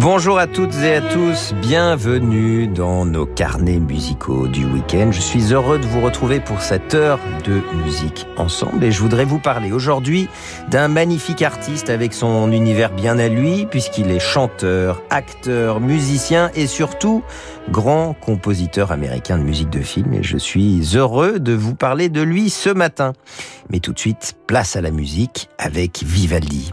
Bonjour à toutes et à tous, bienvenue dans nos carnets musicaux du week-end. Je suis heureux de vous retrouver pour cette heure de musique ensemble et je voudrais vous parler aujourd'hui d'un magnifique artiste avec son univers bien à lui puisqu'il est chanteur, acteur, musicien et surtout grand compositeur américain de musique de film et je suis heureux de vous parler de lui ce matin. Mais tout de suite, place à la musique avec Vivaldi.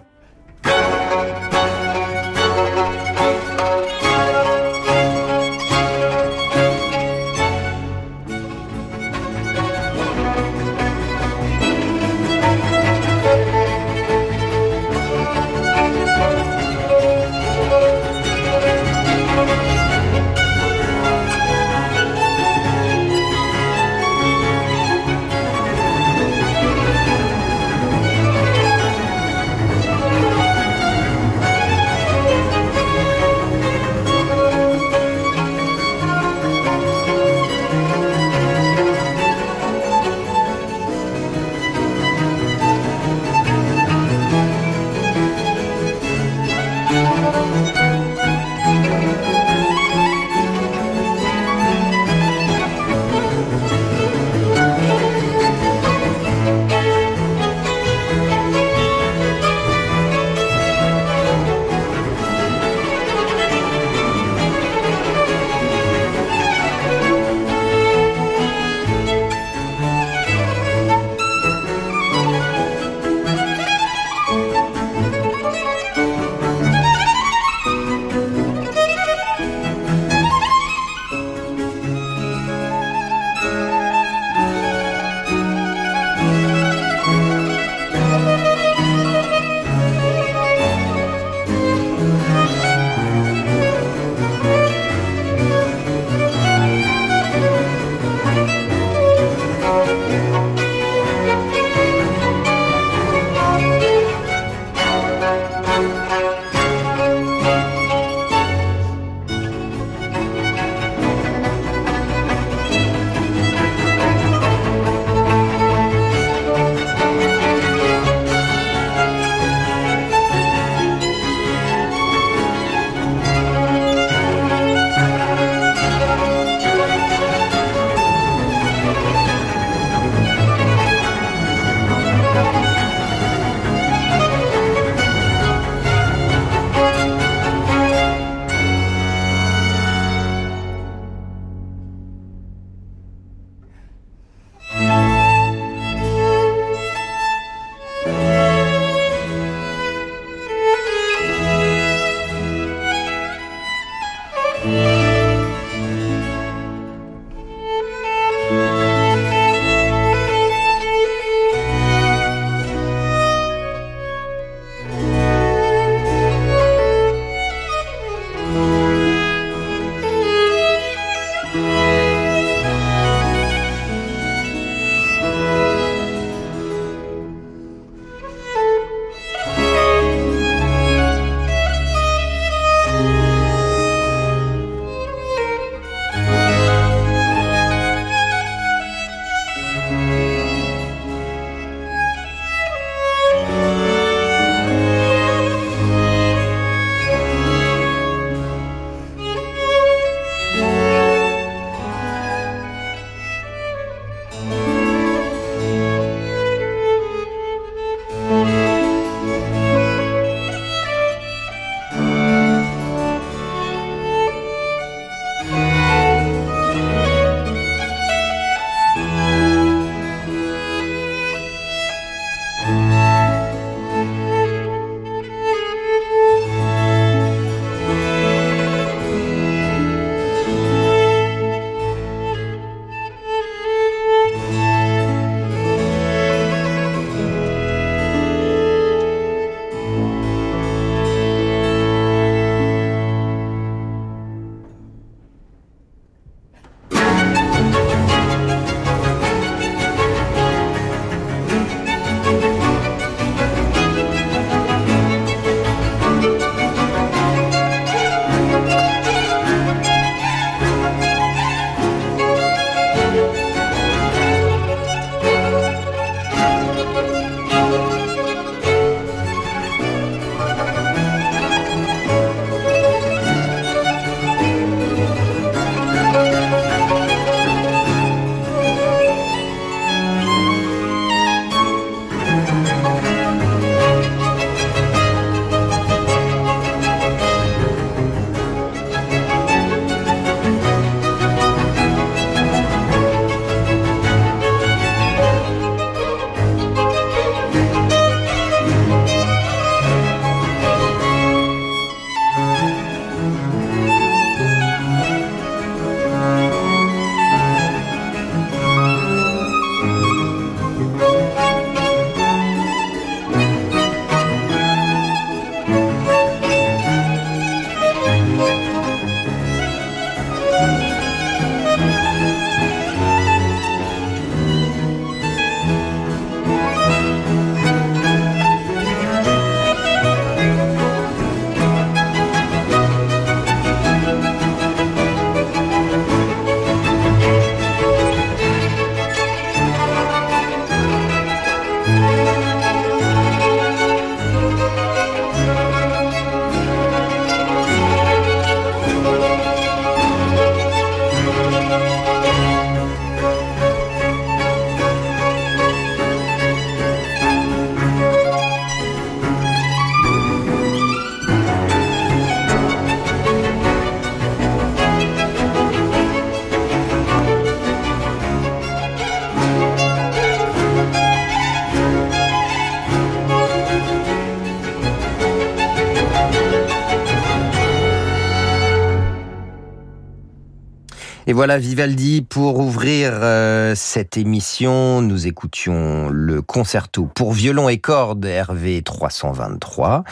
Et voilà Vivaldi pour ouvrir euh, cette émission. Nous écoutions le concerto pour violon et cordes Hervé 323.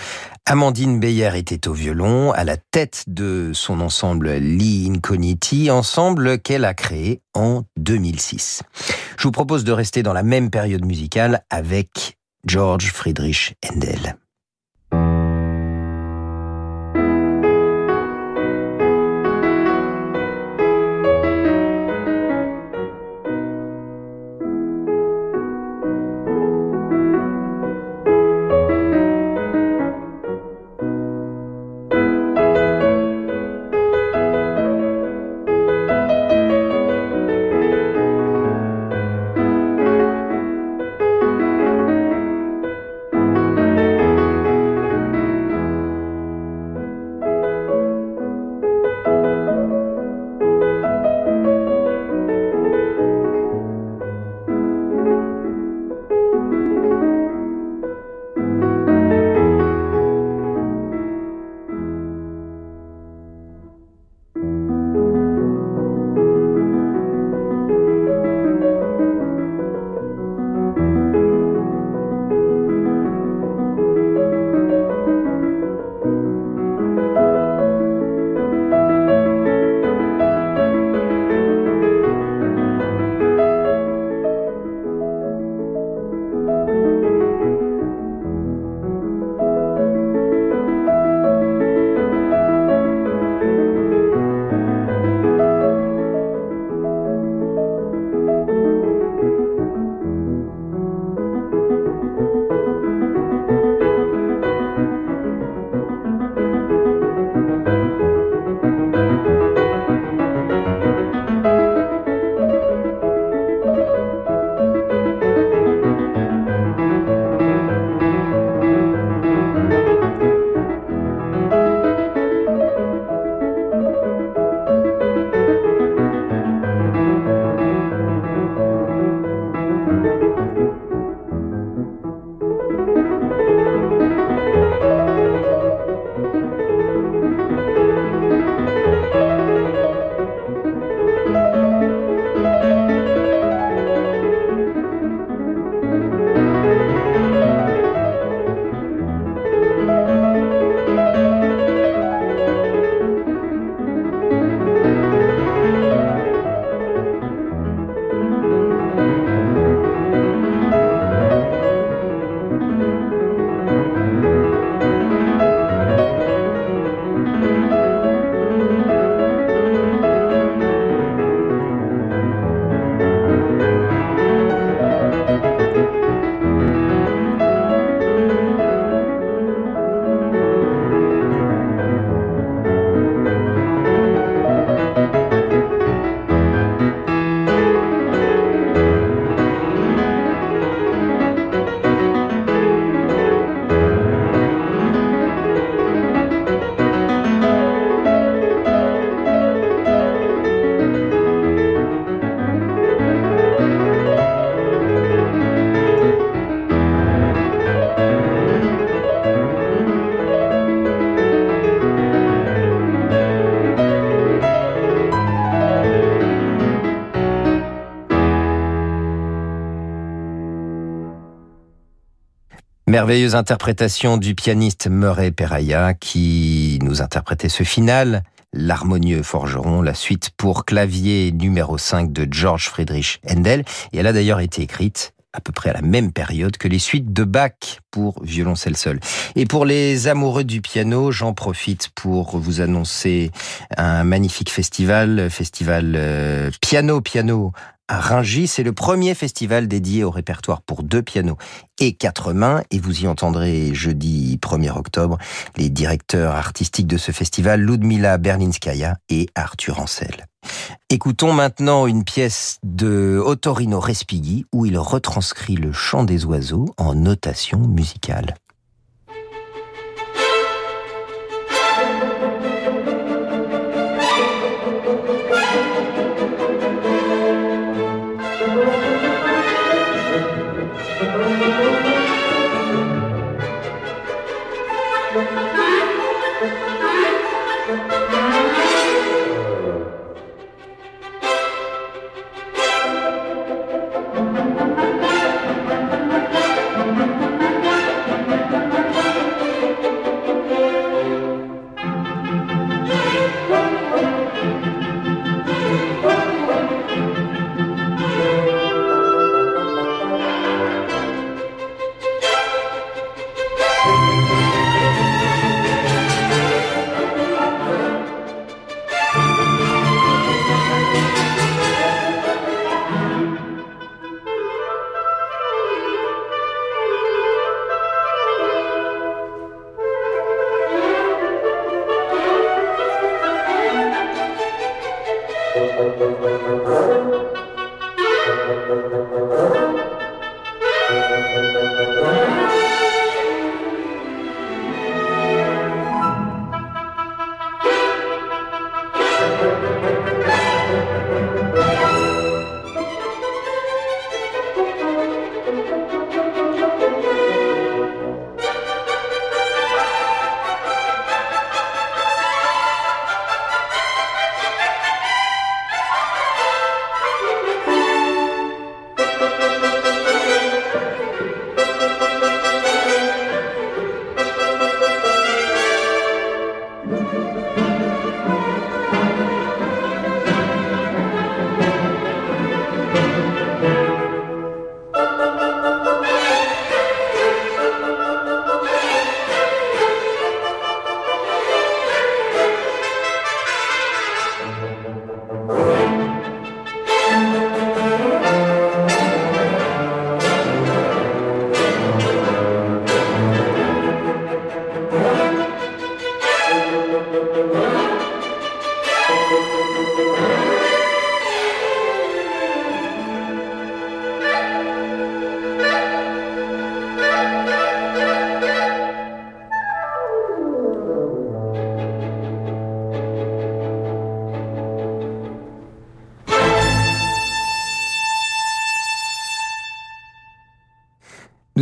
Amandine Beyer était au violon, à la tête de son ensemble Li Incogniti, ensemble qu'elle a créé en 2006. Je vous propose de rester dans la même période musicale avec George Friedrich Handel. Merveilleuse interprétation du pianiste Murray Peraya qui nous interprétait ce final, l'harmonieux forgeron, la suite pour clavier numéro 5 de George Friedrich Handel. Et elle a d'ailleurs été écrite à peu près à la même période que les suites de Bach pour violoncelle seul. Et pour les amoureux du piano, j'en profite pour vous annoncer un magnifique festival, festival euh, piano piano à Rungis. C'est le premier festival dédié au répertoire pour deux pianos et quatre mains. Et vous y entendrez jeudi 1er octobre les directeurs artistiques de ce festival, Ludmila Berlinskaya et Arthur Ancel. Écoutons maintenant une pièce de Ottorino Respighi où il retranscrit le chant des oiseaux en notation musicale.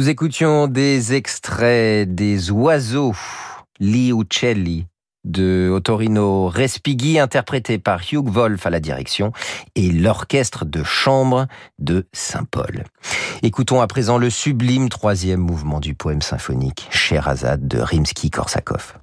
Nous écoutions des extraits des oiseaux, Li Uccelli, de Ottorino Respighi, interprété par Hugh Wolf à la direction, et l'orchestre de chambre de Saint-Paul. Écoutons à présent le sublime troisième mouvement du poème symphonique Sherazade de Rimsky-Korsakov.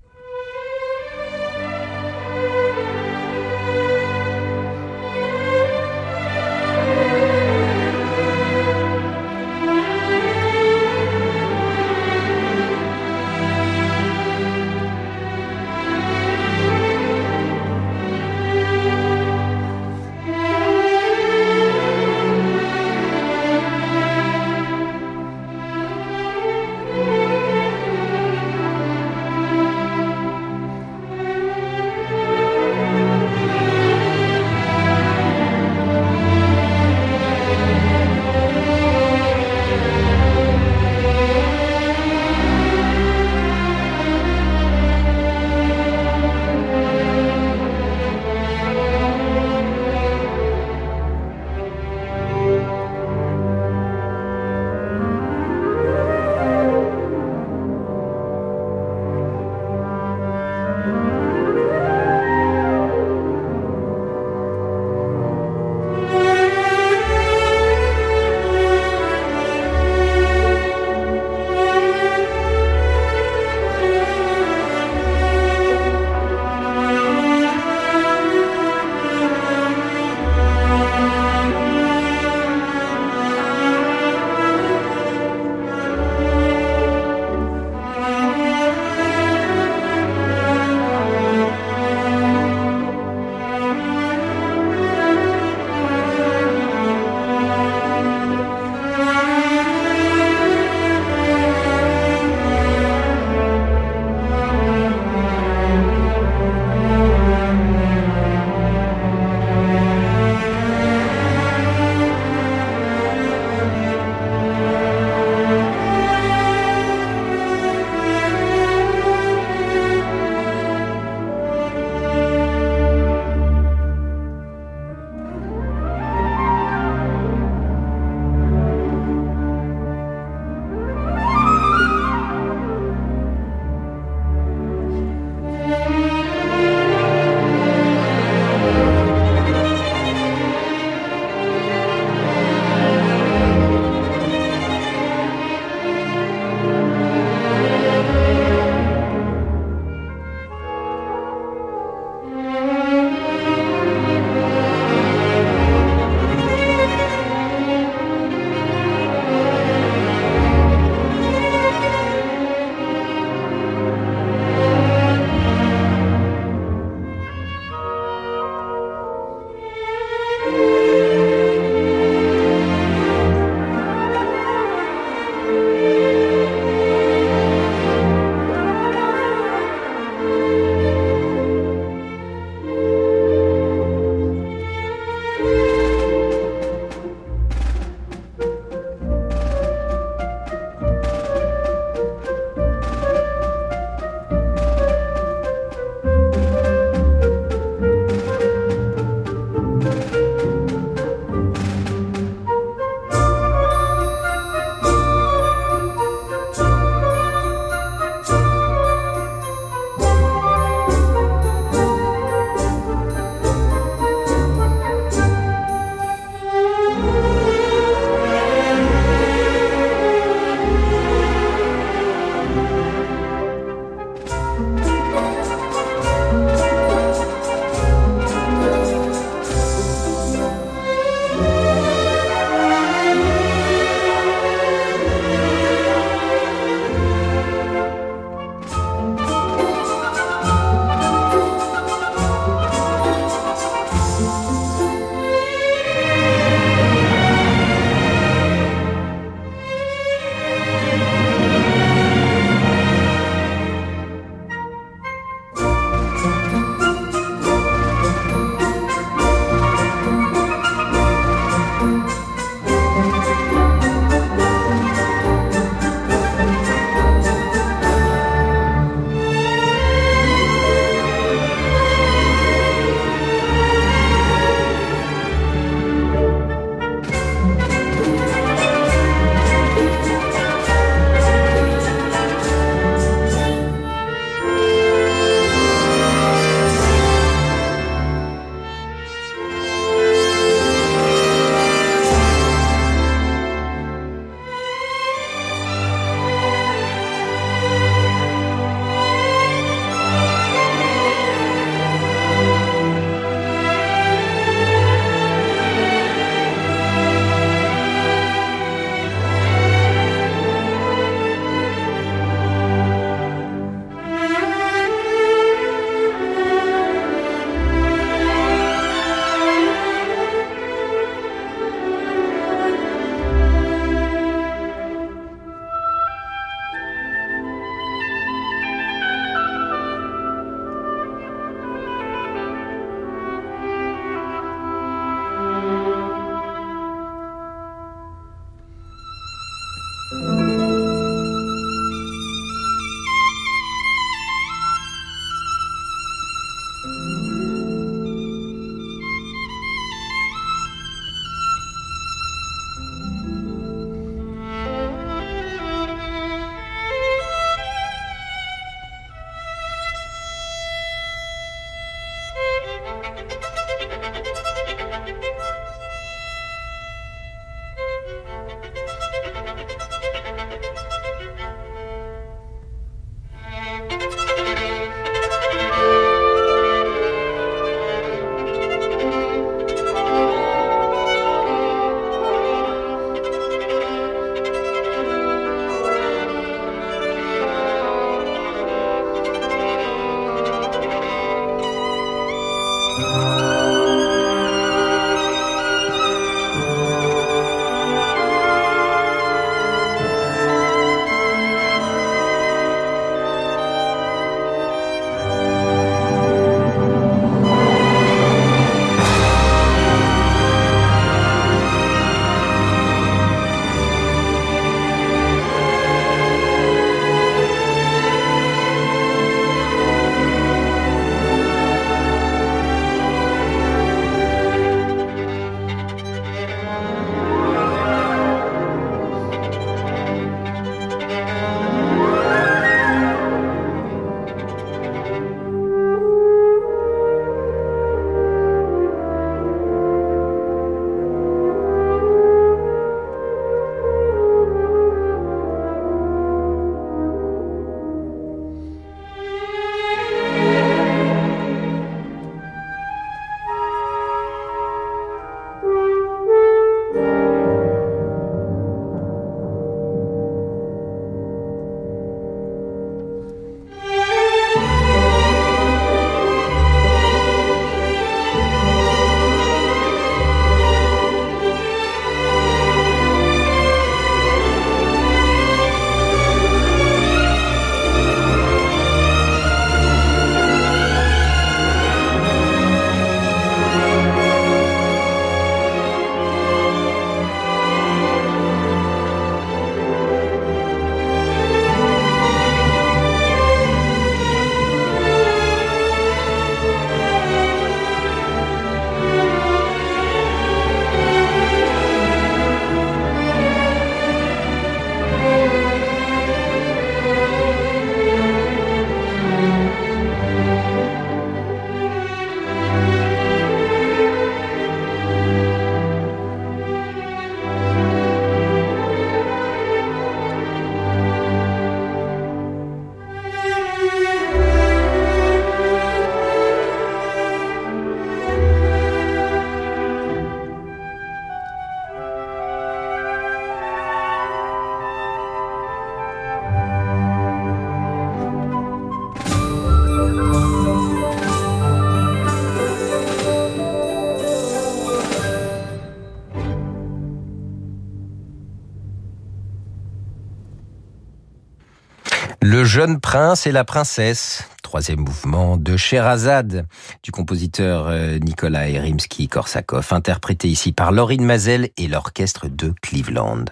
Jeune prince et la princesse, troisième mouvement de Sherazade du compositeur euh, Nikolai Rimsky-Korsakov, interprété ici par Laurine Mazel et l'orchestre de Cleveland.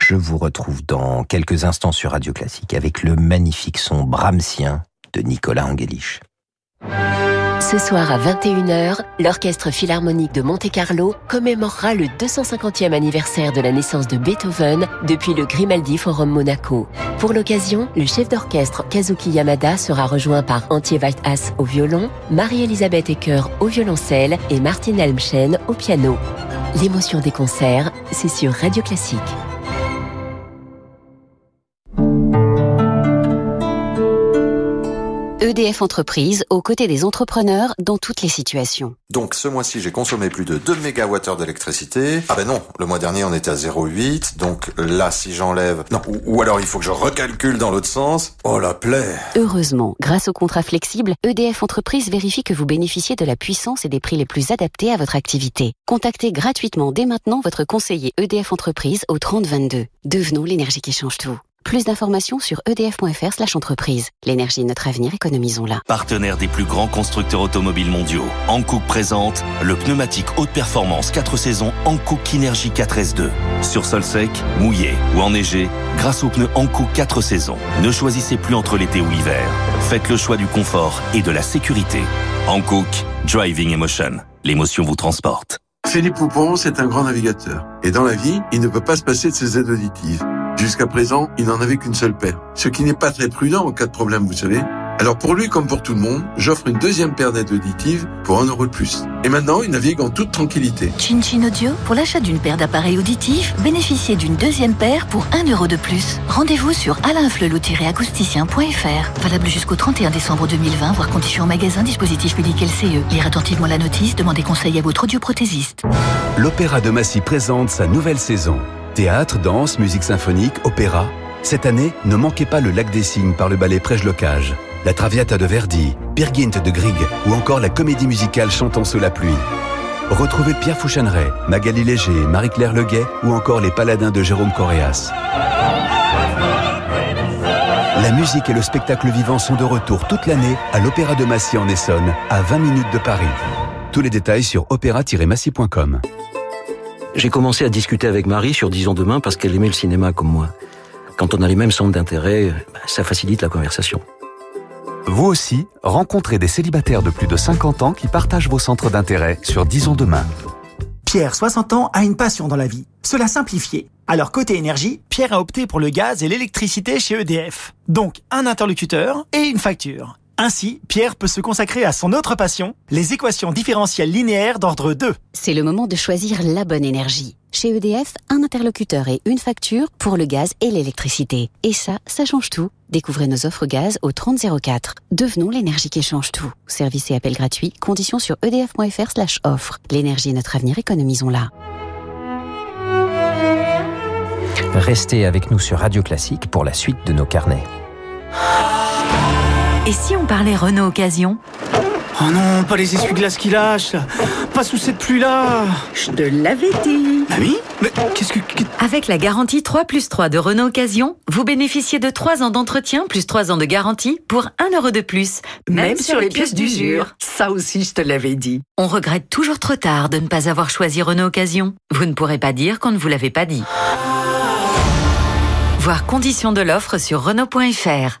Je vous retrouve dans quelques instants sur Radio Classique avec le magnifique son brahmsien de Nicolas Angelich. Ce soir à 21h, l'Orchestre Philharmonique de Monte-Carlo commémorera le 250e anniversaire de la naissance de Beethoven depuis le Grimaldi Forum Monaco. Pour l'occasion, le chef d'orchestre Kazuki Yamada sera rejoint par Antje Whitehass au violon, Marie-Elisabeth Ecker au violoncelle et Martin Elmschen au piano. L'émotion des concerts, c'est sur Radio Classique. EDF Entreprise, aux côtés des entrepreneurs dans toutes les situations. Donc ce mois-ci, j'ai consommé plus de 2 MWh d'électricité. Ah ben non, le mois dernier, on était à 0,8. Donc là, si j'enlève... Non, ou, alors il faut que je recalcule dans l'autre sens. Oh la plaie Heureusement, grâce au contrat flexible, EDF Entreprise vérifie que vous bénéficiez de la puissance et des prix les plus adaptés à votre activité. Contactez gratuitement dès maintenant votre conseiller EDF Entreprise au 3022. Devenons l'énergie qui change tout. Plus d'informations sur edf.fr slash entreprise. L'énergie est notre avenir, économisons-la. Partenaire des plus grands constructeurs automobiles mondiaux, Hankook présente le pneumatique haute performance 4 saisons Hankook Kinergy 4S2. Sur sol sec, mouillé ou enneigé, grâce aux pneus Hankook 4 saisons, ne choisissez plus entre l'été ou l'hiver. Faites le choix du confort et de la sécurité. Hankook, Driving Emotion. L'émotion vous transporte. Philippe Poupon, c'est un grand navigateur. Et dans la vie, il ne peut pas se passer de ses aides auditives. Jusqu'à présent, il n'en avait qu'une seule paire. Ce qui n'est pas très prudent en cas de problème, vous savez. Alors pour lui comme pour tout le monde, j'offre une deuxième paire d'aides auditives pour un euro de plus. Et maintenant, il navigue en toute tranquillité. Chin Chin Audio, pour l'achat d'une paire d'appareils auditifs, bénéficiez d'une deuxième paire pour un euro de plus. Rendez-vous sur alainflelou-acousticien.fr. Valable jusqu'au 31 décembre 2020, voire conditions en magasin, dispositif médical CE. Lire attentivement la notice, demandez conseil à votre audioprothésiste. L'Opéra de Massy présente sa nouvelle saison. Théâtre, danse, musique symphonique, opéra. Cette année, ne manquez pas le Lac des Cygnes par le ballet Prège-Locage, la Traviata de Verdi, Peer Gynt de Grieg ou encore la comédie musicale Chantant sous la pluie. Retrouvez Pierre Fouchaneret, Magali Léger, Marie-Claire Leguet ou encore les Paladins de Jérôme Coréas. La musique et le spectacle vivant sont de retour toute l'année à l'Opéra de Massy en Essonne, à 20 minutes de Paris. Tous les détails sur opéra-massy.com. J'ai commencé à discuter avec Marie sur Disons demain parce qu'elle aimait le cinéma comme moi. Quand on a les mêmes centres d'intérêt, bah, ça facilite la conversation. Vous aussi, rencontrez des célibataires de plus de 50 ans qui partagent vos centres d'intérêt sur Disons demain. Pierre, 60 ans, a une passion dans la vie. Cela simplifier. Alors côté énergie, Pierre a opté pour le gaz et l'électricité chez EDF. Donc un interlocuteur et une facture. Ainsi, Pierre peut se consacrer à son autre passion, les équations différentielles linéaires d'ordre 2. C'est le moment de choisir la bonne énergie. Chez EDF, un interlocuteur et une facture pour le gaz et l'électricité. Et ça, ça change tout. Découvrez nos offres gaz au 3004. Devenons l'énergie qui change tout. Service et appel gratuit. Conditions sur edf.fr slash offre. L'énergie est notre avenir, économisons-la. Restez avec nous sur Radio Classique pour la suite de nos carnets. Et si on parlait Renault Occasion Oh non, pas les essuie-glaces qui lâchent Pas sous cette pluie-là Je te l'avais dit Ah oui Mais qu'est-ce que... Avec la garantie 3 plus 3 de Renault Occasion, vous bénéficiez de 3 ans d'entretien plus 3 ans de garantie pour 1 euro de plus. Même, Même sur, les pièces d'usure. Ça aussi, je te l'avais dit. On regrette toujours trop tard de ne pas avoir choisi Renault Occasion. Vous ne pourrez pas dire qu'on ne vous l'avait pas dit. Voir conditions de l'offre sur Renault.fr.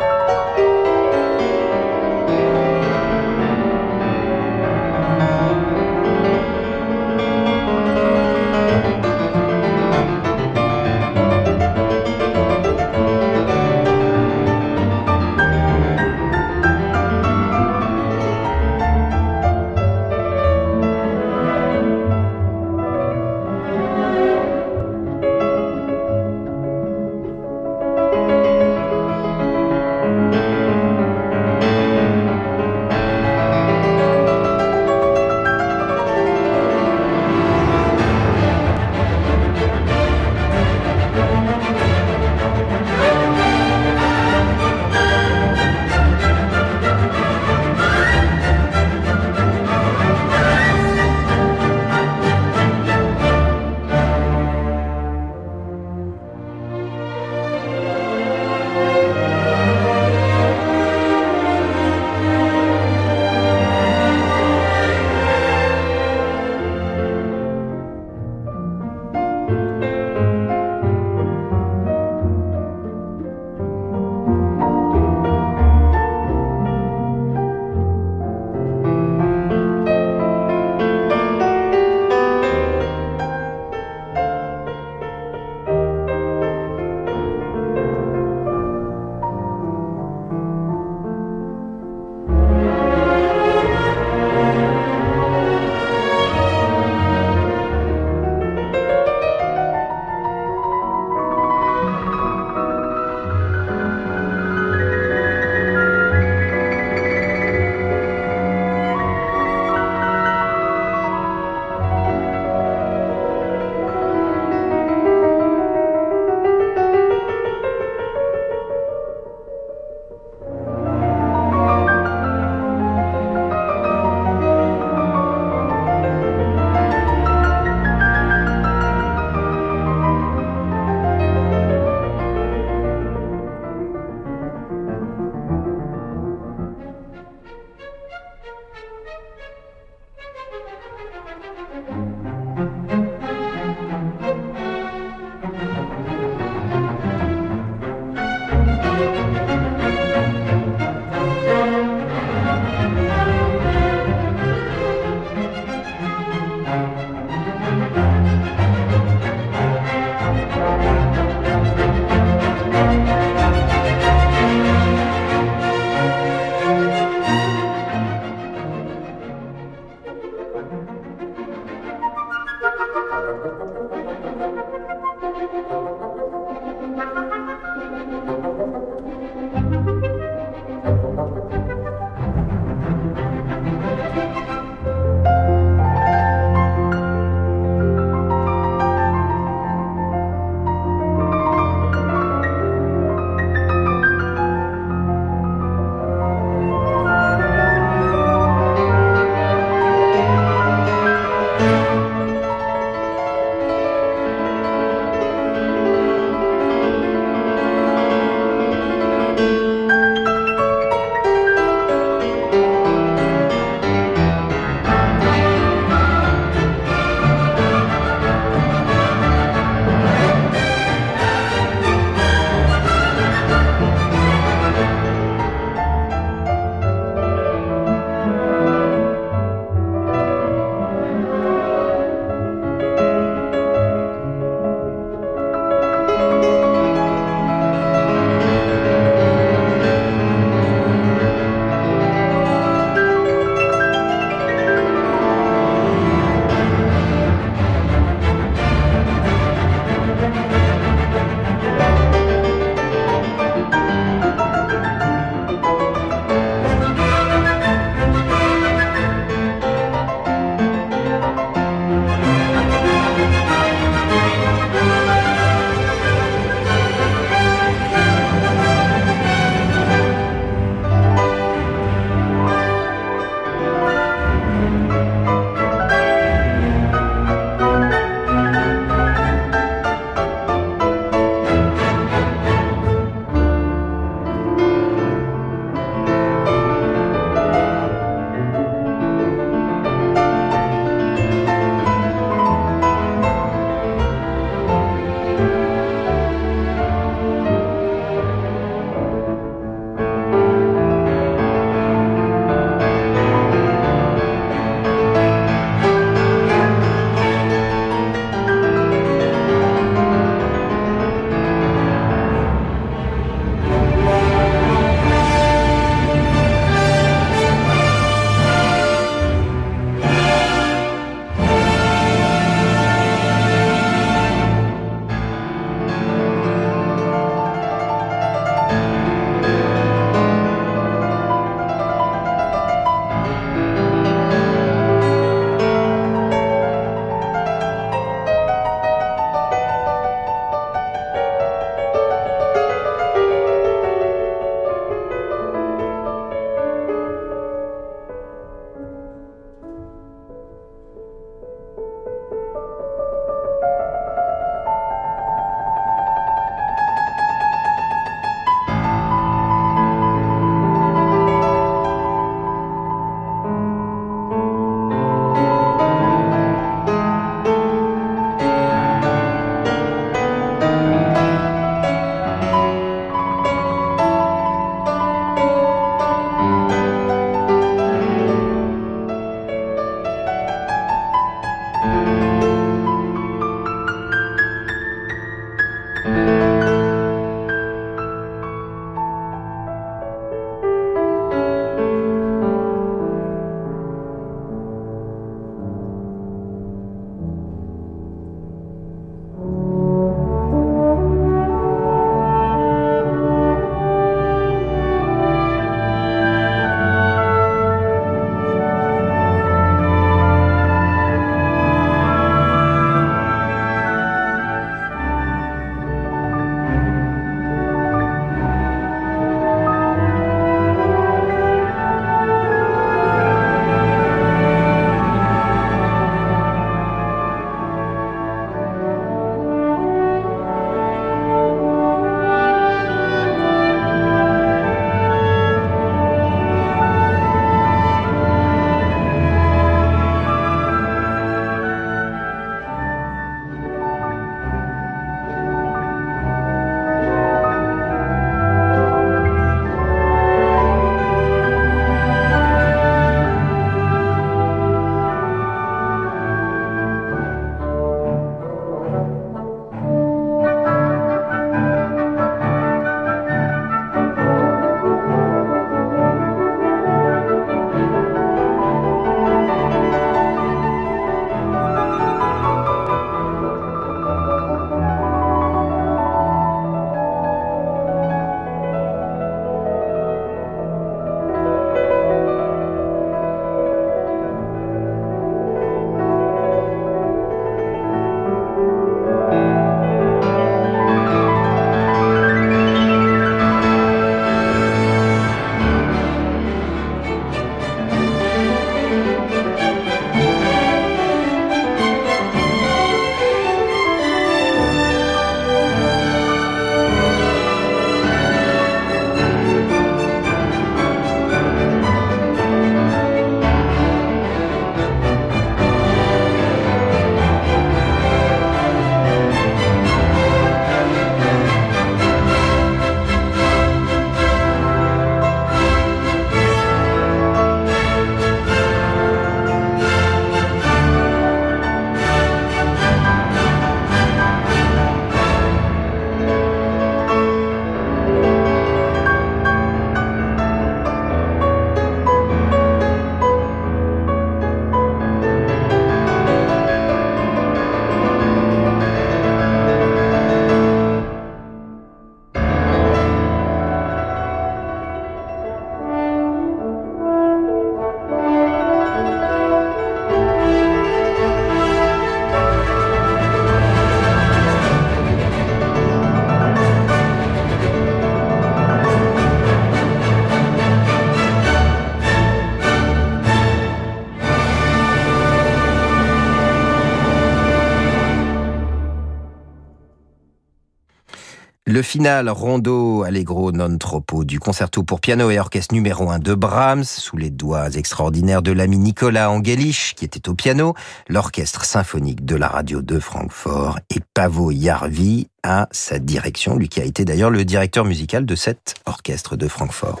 Le final rondo allegro non troppo du concerto pour piano et orchestre numéro 1 de Brahms, sous les doigts extraordinaires de l'ami Nicolas Angelich, qui était au piano, l'orchestre symphonique de la radio de Francfort et Pavo Jarvi à sa direction, lui qui a été d'ailleurs le directeur musical de cet orchestre de Francfort.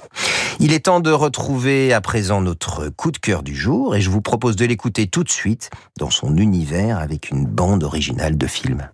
Il est temps de retrouver à présent notre coup de cœur du jour et je vous propose de l'écouter tout de suite dans son univers avec une bande originale de film.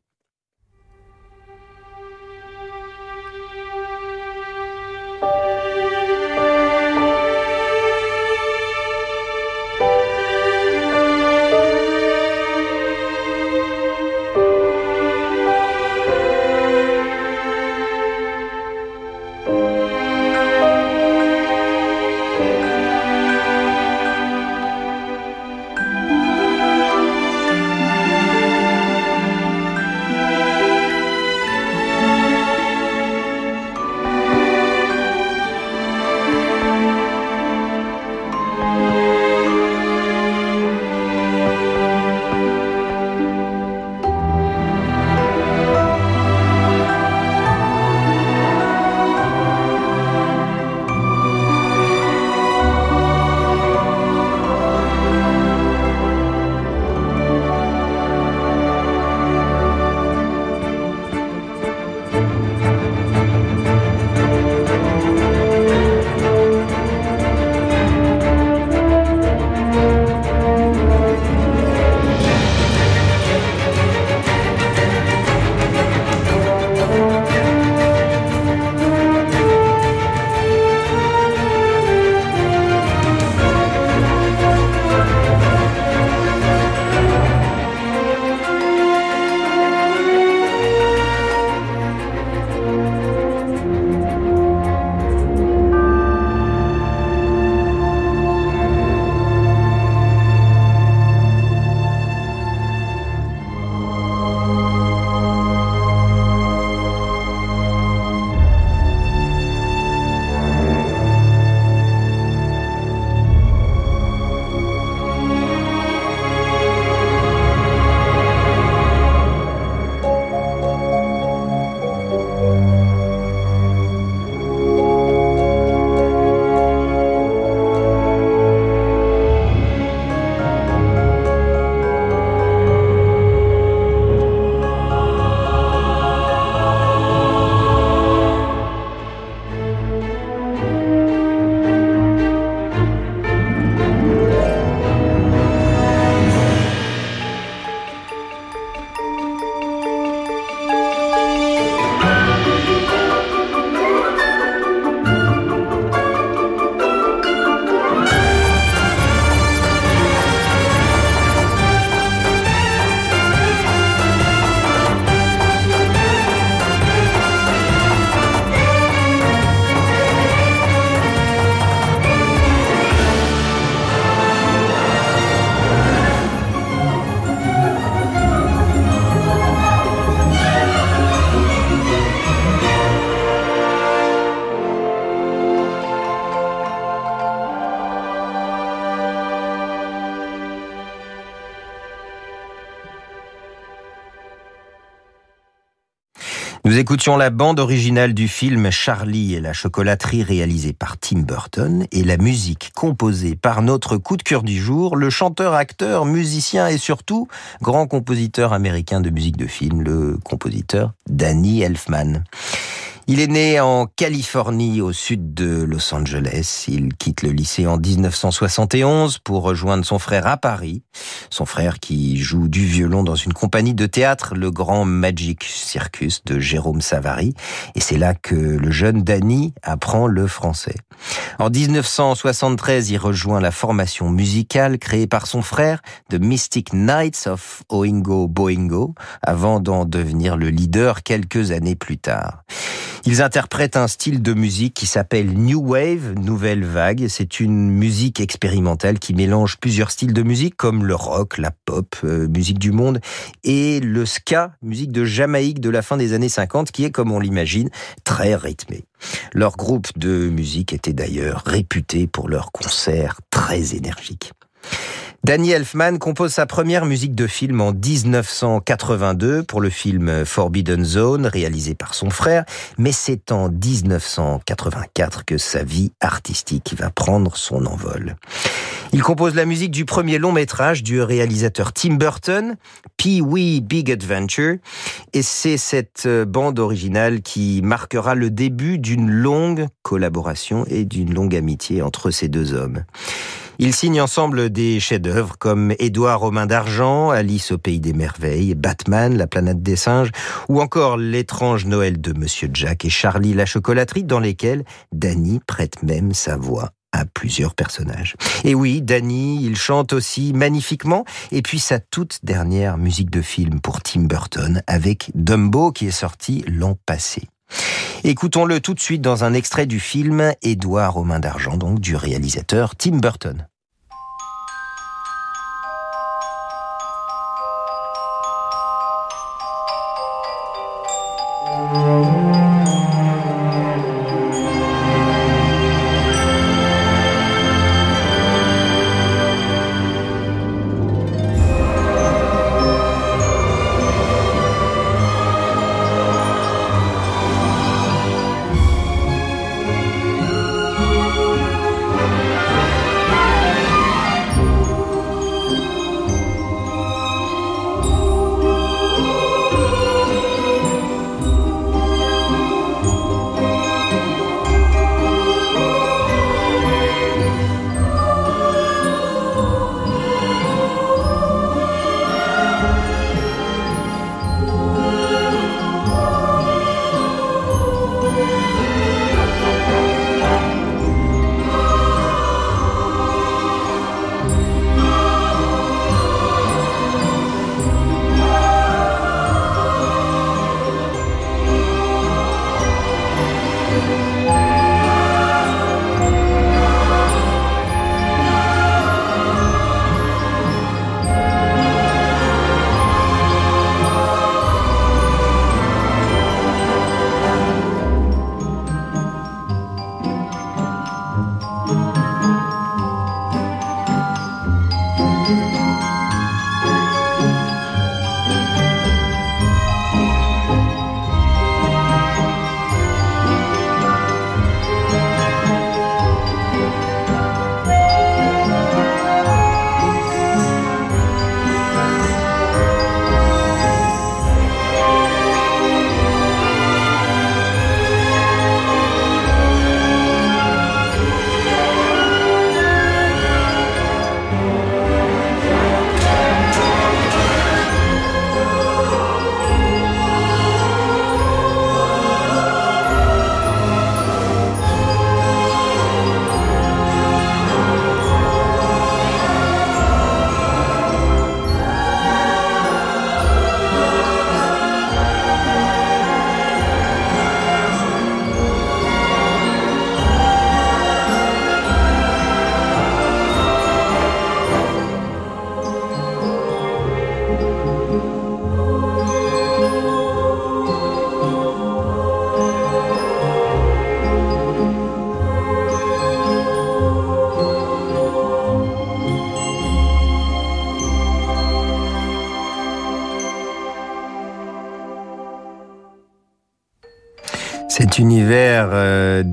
Écoutions la bande originale du film Charlie et la chocolaterie réalisée par Tim Burton et la musique composée par notre coup de cœur du jour, le chanteur, acteur, musicien et surtout grand compositeur américain de musique de film, le compositeur Danny Elfman. Il est né en Californie, au sud de Los Angeles. Il quitte le lycée en 1971 pour rejoindre son frère à Paris. Son frère qui joue du violon dans une compagnie de théâtre, le Grand Magic Circus de Jérôme Savary. Et c'est là que le jeune Danny apprend le français. En 1973, il rejoint la formation musicale créée par son frère, The Mystic Knights of Oingo Boingo, avant d'en devenir le leader quelques années plus tard. Ils interprètent un style de musique qui s'appelle New Wave, Nouvelle Vague. C'est une musique expérimentale qui mélange plusieurs styles de musique comme le rock, la pop, euh, musique du monde et le ska, musique de Jamaïque de la fin des années 50 qui est, comme on l'imagine, très rythmée. Leur groupe de musique était d'ailleurs réputé pour leurs concerts très énergiques. Danny Elfman compose sa première musique de film en 1982 pour le film Forbidden Zone réalisé par son frère, mais c'est en 1984 que sa vie artistique va prendre son envol. Il compose la musique du premier long métrage du réalisateur Tim Burton, Pee-wee Big Adventure, et c'est cette bande originale qui marquera le début d'une longue collaboration et d'une longue amitié entre ces deux hommes. Ils signent ensemble des chefs-d'œuvre comme Édouard Romain d'Argent, Alice au pays des merveilles, Batman, la planète des singes, ou encore L'étrange Noël de Monsieur Jack et Charlie la chocolaterie, dans lesquels Danny prête même sa voix à plusieurs personnages. Et oui, Danny, il chante aussi magnifiquement, et puis sa toute dernière musique de film pour Tim Burton avec Dumbo qui est sorti l'an passé. Écoutons-le tout de suite dans un extrait du film Édouard aux mains d'argent, donc du réalisateur Tim Burton.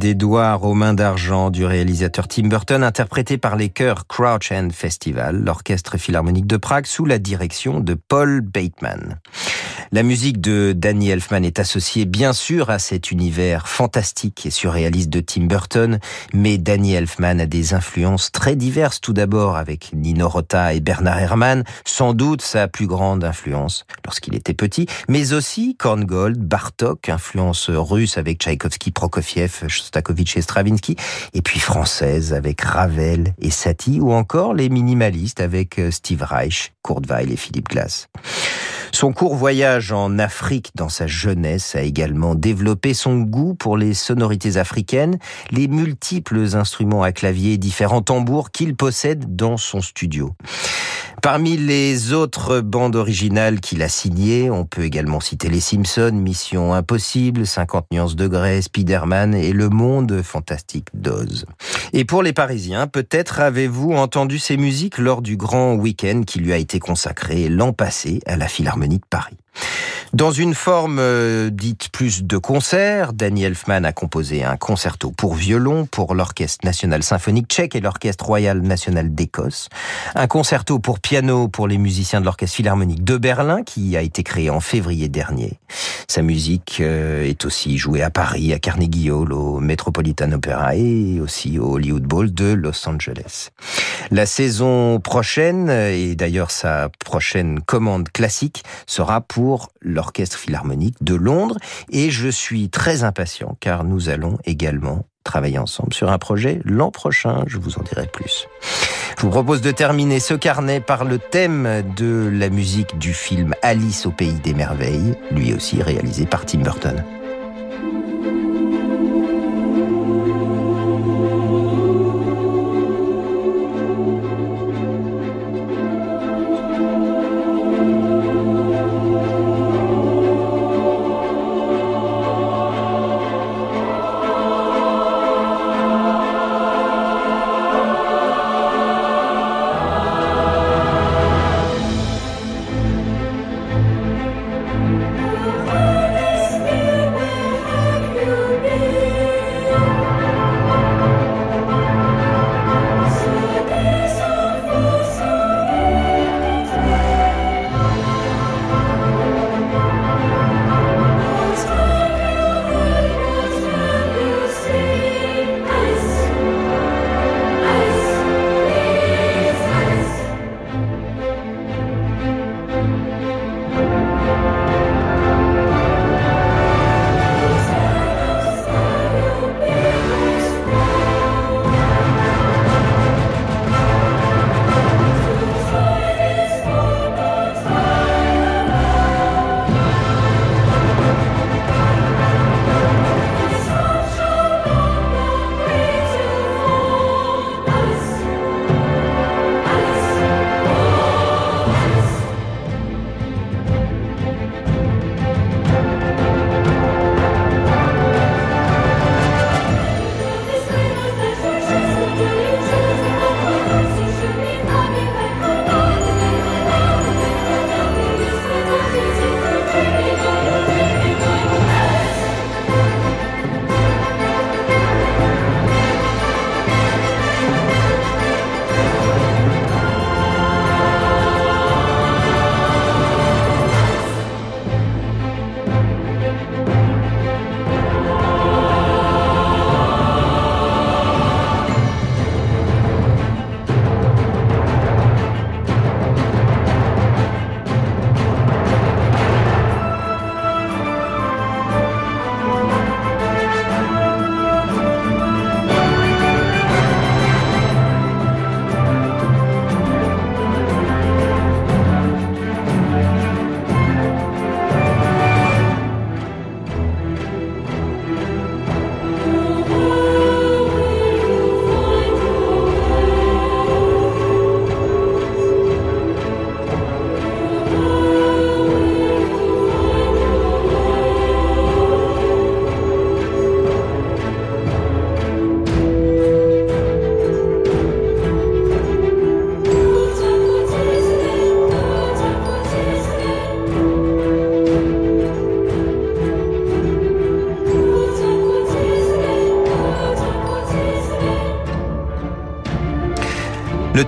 d'Edouard aux mains d'argent du réalisateur Tim Burton, interprété par les chœurs Crouch End Festival, l'orchestre philharmonique de Prague, sous la direction de Paul Bateman. La musique de Danny Elfman est associée bien sûr à cet univers fantastique et surréaliste de Tim Burton, mais Danny Elfman a des influences très diverses tout d'abord avec Nino Rota et Bernard Herrmann, sans doute sa plus grande influence lorsqu'il était petit, mais aussi Korngold, Bartok, influence russe avec Tchaïkovski, Prokofiev, Shostakovich et Stravinsky, et puis française avec Ravel et Satie, ou encore les minimalistes avec Steve Reich, Kurt Weill et Philippe Glass. Son court voyage en Afrique dans sa jeunesse a également développé son goût pour les sonorités africaines, les multiples instruments à clavier et différents tambours qu'il possède dans son studio. Parmi les autres bandes originales qu'il a signées, on peut également citer Les Simpsons, Mission Impossible, 50 nuances degrés, Spider-Man et Le Monde Fantastique d'Oz. Et pour les Parisiens, peut-être avez-vous entendu ces musiques lors du grand week-end qui lui a été consacré l'an passé à la Philharmonie de Paris. Dans une forme euh, dite plus de concert, Danny Elfman a composé un concerto pour violon pour l'Orchestre national symphonique tchèque et l'Orchestre royal national d'Écosse, un concerto pour piano pour les musiciens de l'Orchestre philharmonique de Berlin qui a été créé en février dernier. Sa musique euh, est aussi jouée à Paris, à Carnegie Hall, au Metropolitan Opera et aussi au Hollywood Bowl de Los Angeles. La saison prochaine, et d'ailleurs sa prochaine commande classique, sera pour l'Orchestre Philharmonique de Londres et je suis très impatient car nous allons également travailler ensemble sur un projet l'an prochain, je vous en dirai plus. Je vous propose de terminer ce carnet par le thème de la musique du film Alice au pays des merveilles, lui aussi réalisé par Tim Burton.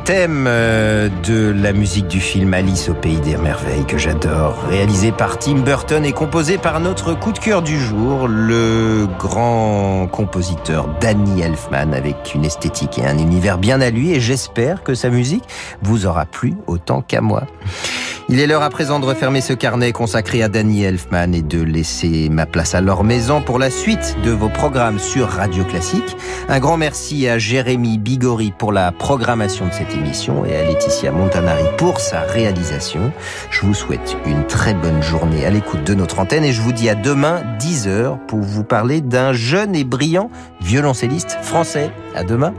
Thème euh, de la musique du film Alice au pays des merveilles que j'adore, réalisé par Tim Burton et composé par notre coup de cœur du jour, le grand compositeur Danny Elfman avec une esthétique et un univers bien à lui et j'espère que sa musique vous aura plu autant qu'à moi. Il est l'heure à présent de refermer ce carnet consacré à Danny Elfman et de laisser ma place à leur maison pour la suite de vos programmes sur Radio Classique. Un grand merci à Jérémy Bigori pour la programmation de cette émission et à Laetitia Montanari pour sa réalisation. Je vous souhaite une très bonne journée à l'écoute de notre antenne et je vous dis à demain 10h pour vous parler d'un jeune et brillant violoncelliste français. À demain.